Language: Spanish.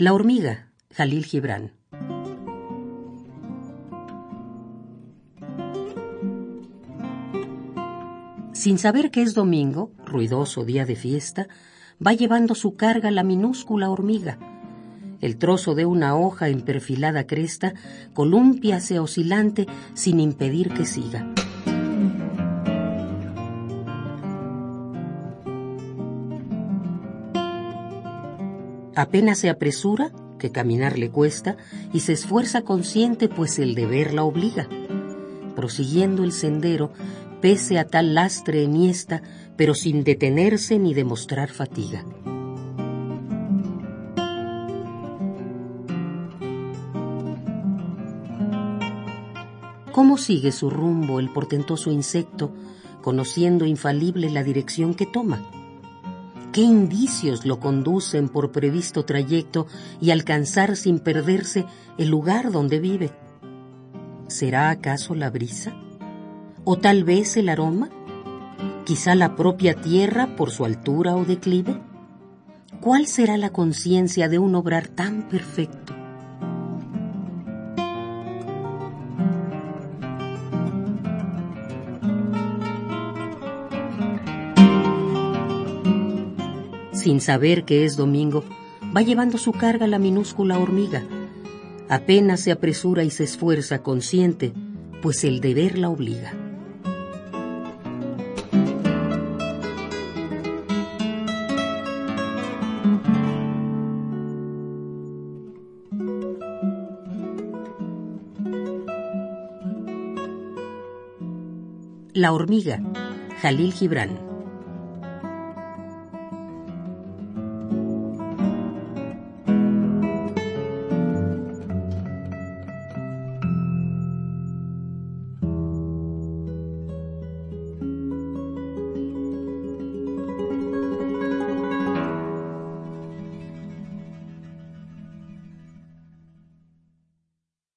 La hormiga, Jalil Gibran. Sin saber que es domingo, ruidoso día de fiesta, va llevando su carga la minúscula hormiga. El trozo de una hoja en perfilada cresta columpiase oscilante sin impedir que siga. Apenas se apresura, que caminar le cuesta, y se esfuerza consciente, pues el deber la obliga. Prosiguiendo el sendero, pese a tal lastre eniesta, pero sin detenerse ni demostrar fatiga. ¿Cómo sigue su rumbo el portentoso insecto, conociendo infalible la dirección que toma? ¿Qué indicios lo conducen por previsto trayecto y alcanzar sin perderse el lugar donde vive? ¿Será acaso la brisa? ¿O tal vez el aroma? ¿Quizá la propia tierra por su altura o declive? ¿Cuál será la conciencia de un obrar tan perfecto? Sin saber que es domingo, va llevando su carga la minúscula hormiga. Apenas se apresura y se esfuerza consciente, pues el deber la obliga. La hormiga, Jalil Gibran.